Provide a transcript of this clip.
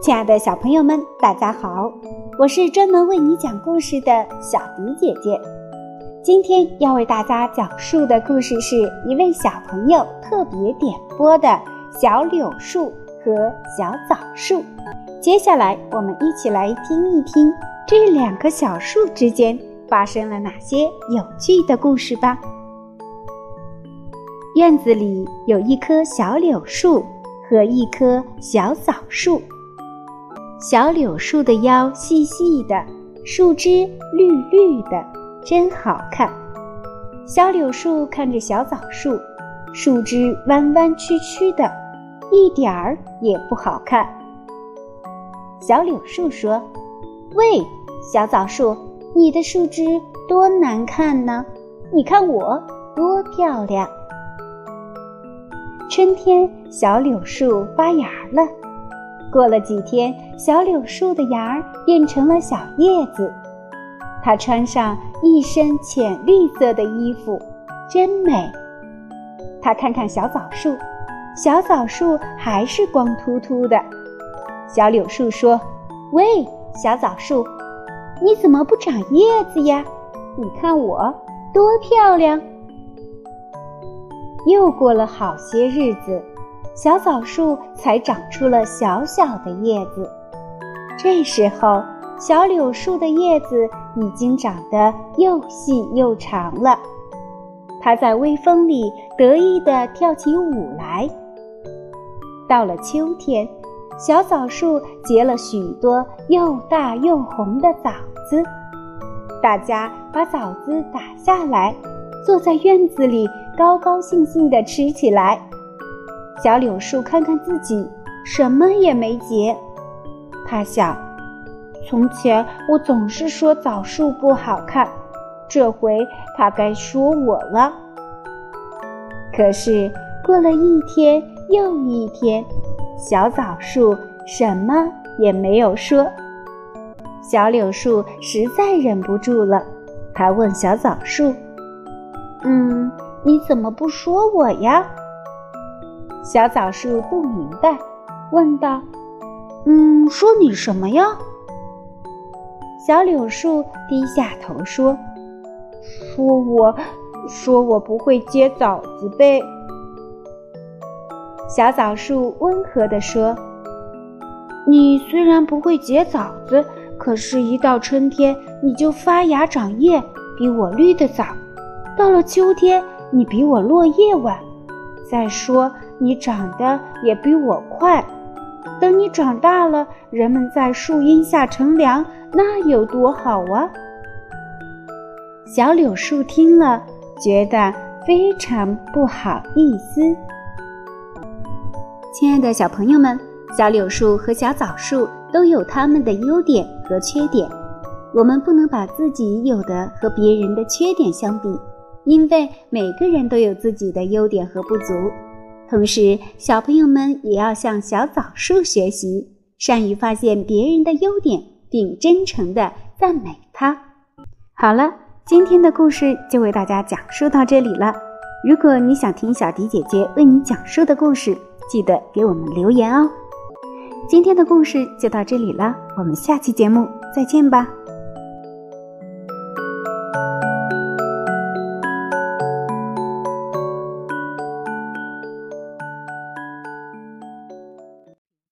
亲爱的小朋友们，大家好！我是专门为你讲故事的小迪姐姐。今天要为大家讲述的故事是一位小朋友特别点播的《小柳树和小枣树》。接下来，我们一起来听一听这两棵小树之间发生了哪些有趣的故事吧。院子里有一棵小柳树和一棵小枣树。小柳树的腰细细的，树枝绿绿的，真好看。小柳树看着小枣树，树枝弯弯曲曲的，一点儿也不好看。小柳树说：“喂，小枣树，你的树枝多难看呢！你看我多漂亮。”春天，小柳树发芽了。过了几天，小柳树的芽儿变成了小叶子。它穿上一身浅绿色的衣服，真美。它看看小枣树，小枣树还是光秃秃的。小柳树说：“喂，小枣树，你怎么不长叶子呀？你看我多漂亮。”又过了好些日子。小枣树才长出了小小的叶子，这时候小柳树的叶子已经长得又细又长了。它在微风里得意地跳起舞来。到了秋天，小枣树结了许多又大又红的枣子，大家把枣子打下来，坐在院子里高高兴兴地吃起来。小柳树看看自己，什么也没结。他想：从前我总是说枣树不好看，这回他该说我了。可是过了一天又一天，小枣树什么也没有说。小柳树实在忍不住了，他问小枣树：“嗯，你怎么不说我呀？”小枣树不明白，问道：“嗯，说你什么呀？”小柳树低下头说：“说我，说我不会结枣子呗。”小枣树温和地说：“你虽然不会结枣子，可是，一到春天你就发芽长叶，比我绿得早；到了秋天，你比我落叶晚。再说。”你长得也比我快，等你长大了，人们在树荫下乘凉，那有多好啊！小柳树听了，觉得非常不好意思。亲爱的小朋友们，小柳树和小枣树都有它们的优点和缺点，我们不能把自己有的和别人的缺点相比，因为每个人都有自己的优点和不足。同时，小朋友们也要向小枣树学习，善于发现别人的优点，并真诚地赞美他。好了，今天的故事就为大家讲述到这里了。如果你想听小迪姐姐为你讲述的故事，记得给我们留言哦。今天的故事就到这里了，我们下期节目再见吧。